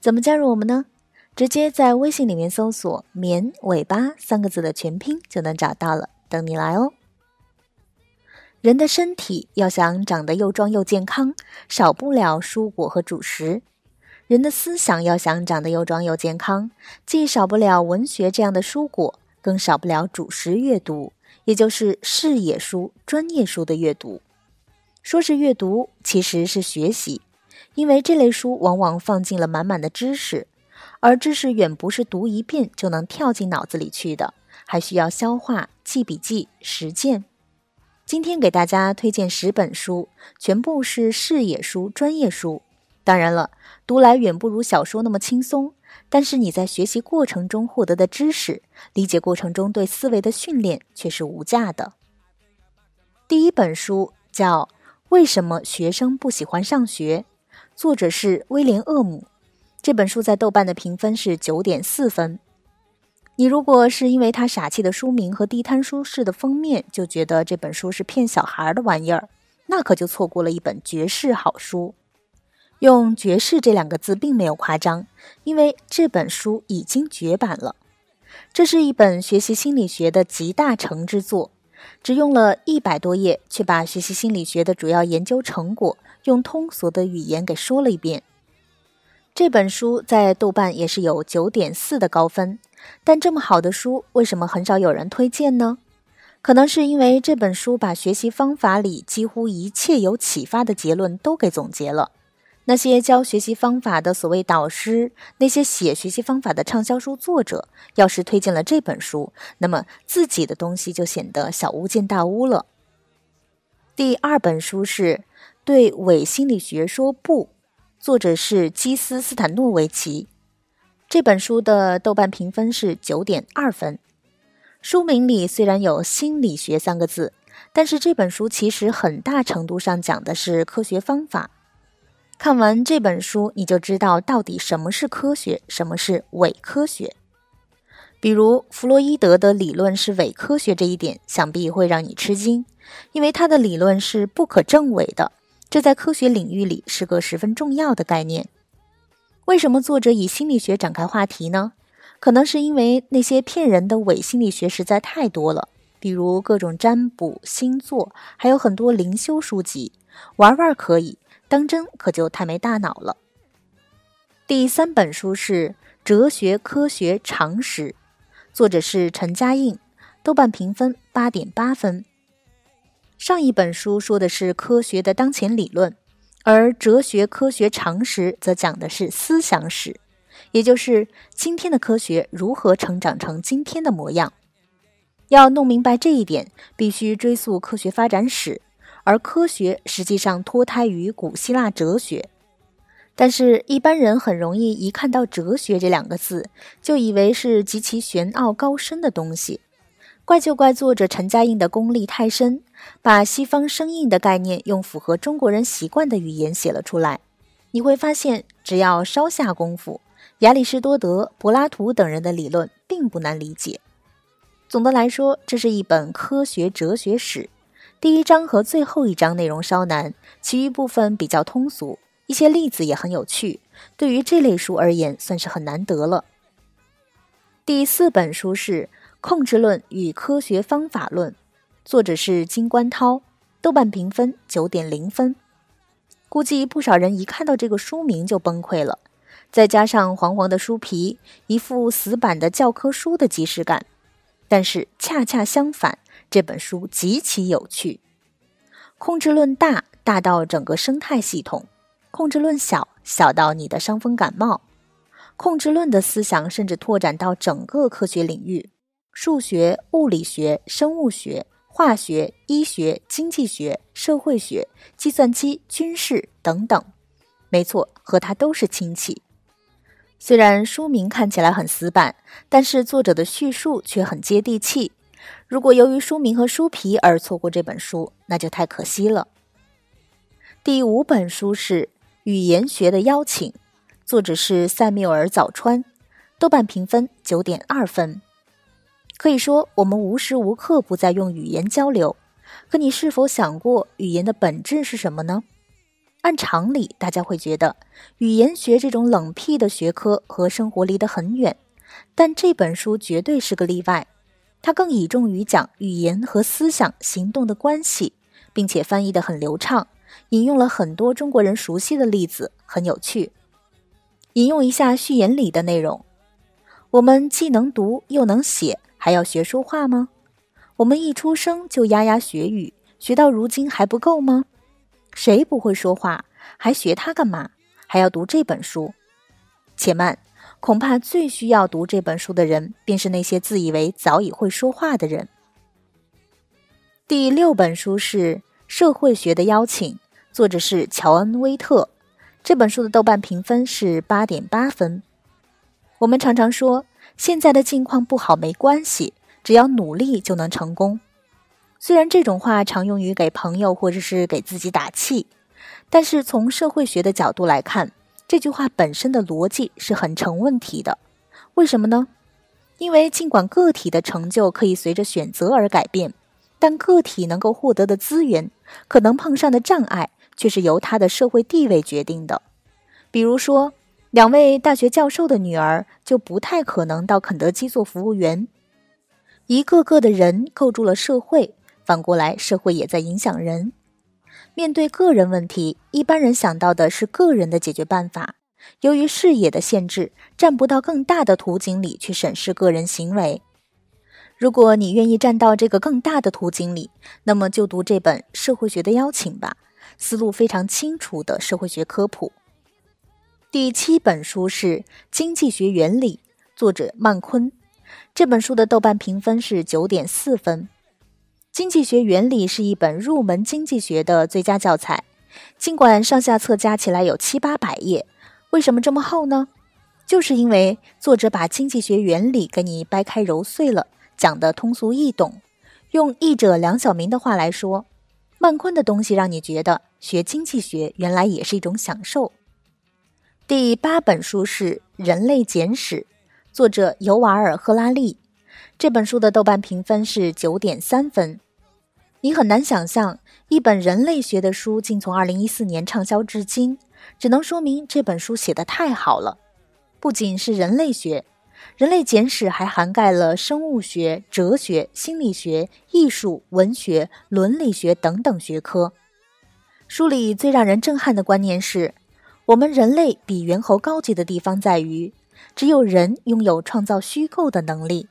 怎么加入我们呢？直接在微信里面搜索“绵尾巴”三个字的全拼就能找到了，等你来哦。人的身体要想长得又壮又健康，少不了蔬果和主食；人的思想要想长得又壮又健康，既少不了文学这样的蔬果，更少不了主食阅读。也就是视野书、专业书的阅读。说是阅读，其实是学习，因为这类书往往放进了满满的知识，而知识远不是读一遍就能跳进脑子里去的，还需要消化、记笔记、实践。今天给大家推荐十本书，全部是视野书、专业书。当然了，读来远不如小说那么轻松。但是你在学习过程中获得的知识，理解过程中对思维的训练却是无价的。第一本书叫《为什么学生不喜欢上学》，作者是威廉·厄姆。这本书在豆瓣的评分是九点四分。你如果是因为它傻气的书名和地摊书式的封面就觉得这本书是骗小孩的玩意儿，那可就错过了一本绝世好书。用“绝世”这两个字并没有夸张，因为这本书已经绝版了。这是一本学习心理学的集大成之作，只用了一百多页，却把学习心理学的主要研究成果用通俗的语言给说了一遍。这本书在豆瓣也是有九点四的高分，但这么好的书，为什么很少有人推荐呢？可能是因为这本书把学习方法里几乎一切有启发的结论都给总结了。那些教学习方法的所谓导师，那些写学习方法的畅销书作者，要是推荐了这本书，那么自己的东西就显得小巫见大巫了。第二本书是《对伪心理学说不》，作者是基斯斯坦诺维奇。这本书的豆瓣评分是九点二分。书名里虽然有“心理学”三个字，但是这本书其实很大程度上讲的是科学方法。看完这本书，你就知道到底什么是科学，什么是伪科学。比如弗洛伊德的理论是伪科学这一点，想必会让你吃惊，因为他的理论是不可证伪的，这在科学领域里是个十分重要的概念。为什么作者以心理学展开话题呢？可能是因为那些骗人的伪心理学实在太多了，比如各种占卜、星座，还有很多灵修书籍，玩玩可以。当真可就太没大脑了。第三本书是《哲学科学常识》，作者是陈嘉映，豆瓣评分八点八分。上一本书说的是科学的当前理论，而《哲学科学常识》则讲的是思想史，也就是今天的科学如何成长成今天的模样。要弄明白这一点，必须追溯科学发展史。而科学实际上脱胎于古希腊哲学，但是，一般人很容易一看到“哲学”这两个字，就以为是极其玄奥高深的东西。怪就怪作者陈嘉映的功力太深，把西方生硬的概念用符合中国人习惯的语言写了出来。你会发现，只要稍下功夫，亚里士多德、柏拉图等人的理论并不难理解。总的来说，这是一本科学哲学史。第一章和最后一章内容稍难，其余部分比较通俗，一些例子也很有趣。对于这类书而言，算是很难得了。第四本书是《控制论与科学方法论》，作者是金观涛，豆瓣评分九点零分。估计不少人一看到这个书名就崩溃了，再加上黄黄的书皮，一副死板的教科书的即视感。但是恰恰相反。这本书极其有趣，控制论大大到整个生态系统，控制论小小到你的伤风感冒，控制论的思想甚至拓展到整个科学领域，数学、物理学、生物学、化学、医学、经济学、社会学、计算机、军事等等。没错，和它都是亲戚。虽然书名看起来很死板，但是作者的叙述却很接地气。如果由于书名和书皮而错过这本书，那就太可惜了。第五本书是《语言学的邀请》，作者是塞缪尔·早川，豆瓣评分九点二分。可以说，我们无时无刻不在用语言交流。可你是否想过，语言的本质是什么呢？按常理，大家会觉得语言学这种冷僻的学科和生活离得很远。但这本书绝对是个例外，它更倚重于讲语言和思想行动的关系，并且翻译得很流畅，引用了很多中国人熟悉的例子，很有趣。引用一下序言里的内容：我们既能读又能写。还要学说话吗？我们一出生就牙牙学语，学到如今还不够吗？谁不会说话，还学它干嘛？还要读这本书？且慢，恐怕最需要读这本书的人，便是那些自以为早已会说话的人。第六本书是《社会学的邀请》，作者是乔恩·威特。这本书的豆瓣评分是八点八分。我们常常说。现在的境况不好没关系，只要努力就能成功。虽然这种话常用于给朋友或者是给自己打气，但是从社会学的角度来看，这句话本身的逻辑是很成问题的。为什么呢？因为尽管个体的成就可以随着选择而改变，但个体能够获得的资源，可能碰上的障碍，却是由他的社会地位决定的。比如说。两位大学教授的女儿就不太可能到肯德基做服务员。一个个的人构筑了社会，反过来，社会也在影响人。面对个人问题，一般人想到的是个人的解决办法。由于视野的限制，站不到更大的图景里去审视个人行为。如果你愿意站到这个更大的图景里，那么就读这本《社会学的邀请》吧，思路非常清楚的社会学科普。第七本书是《经济学原理》，作者曼昆。这本书的豆瓣评分是九点四分。《经济学原理》是一本入门经济学的最佳教材，尽管上下册加起来有七八百页，为什么这么厚呢？就是因为作者把经济学原理给你掰开揉碎了，讲得通俗易懂。用译者梁晓明的话来说，曼昆的东西让你觉得学经济学原来也是一种享受。第八本书是《人类简史》，作者尤瓦尔·赫拉利。这本书的豆瓣评分是九点三分。你很难想象，一本人类学的书竟从二零一四年畅销至今，只能说明这本书写得太好了。不仅是人类学，《人类简史》还涵盖了生物学、哲学、心理学、艺术、文学、伦理学等等学科。书里最让人震撼的观念是。我们人类比猿猴高级的地方在于，只有人拥有创造虚构的能力。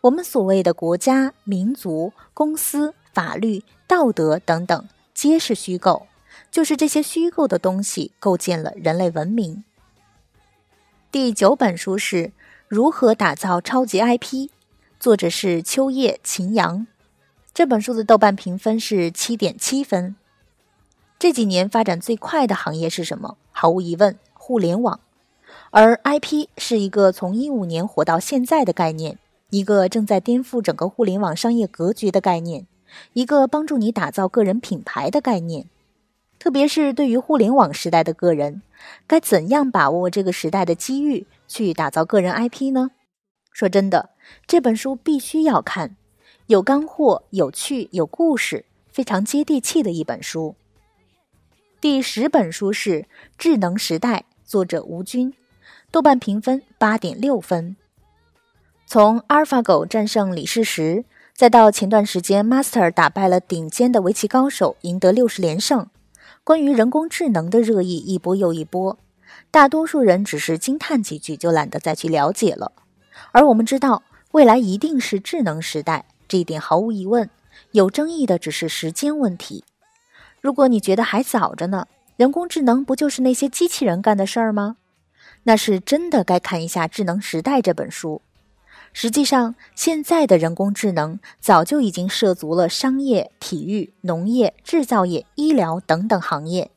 我们所谓的国家、民族、公司、法律、道德等等，皆是虚构。就是这些虚构的东西构建了人类文明。第九本书是《如何打造超级 IP》，作者是秋叶秦阳。这本书的豆瓣评分是七点七分。这几年发展最快的行业是什么？毫无疑问，互联网。而 IP 是一个从一五年火到现在的概念，一个正在颠覆整个互联网商业格局的概念，一个帮助你打造个人品牌的概念。特别是对于互联网时代的个人，该怎样把握这个时代的机遇，去打造个人 IP 呢？说真的，这本书必须要看，有干货、有趣、有故事，非常接地气的一本书。第十本书是《智能时代》，作者吴军，豆瓣评分八点六分。从阿尔法狗战胜李世石，再到前段时间 Master 打败了顶尖的围棋高手，赢得六十连胜，关于人工智能的热议一波又一波，大多数人只是惊叹几句就懒得再去了解了。而我们知道，未来一定是智能时代，这一点毫无疑问，有争议的只是时间问题。如果你觉得还早着呢，人工智能不就是那些机器人干的事儿吗？那是真的该看一下《智能时代》这本书。实际上，现在的人工智能早就已经涉足了商业、体育、农业、制造业、医疗等等行业。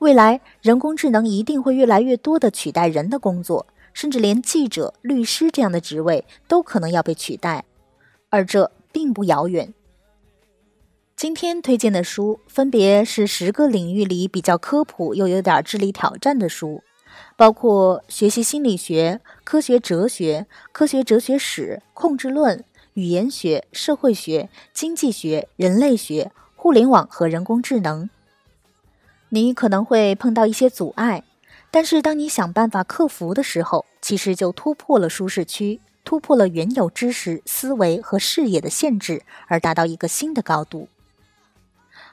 未来，人工智能一定会越来越多的取代人的工作，甚至连记者、律师这样的职位都可能要被取代，而这并不遥远。今天推荐的书分别是十个领域里比较科普又有点智力挑战的书，包括学习心理学、科学哲学、科学哲学史、控制论、语言学、社会学、经济学、人类学、互联网和人工智能。你可能会碰到一些阻碍，但是当你想办法克服的时候，其实就突破了舒适区，突破了原有知识、思维和视野的限制，而达到一个新的高度。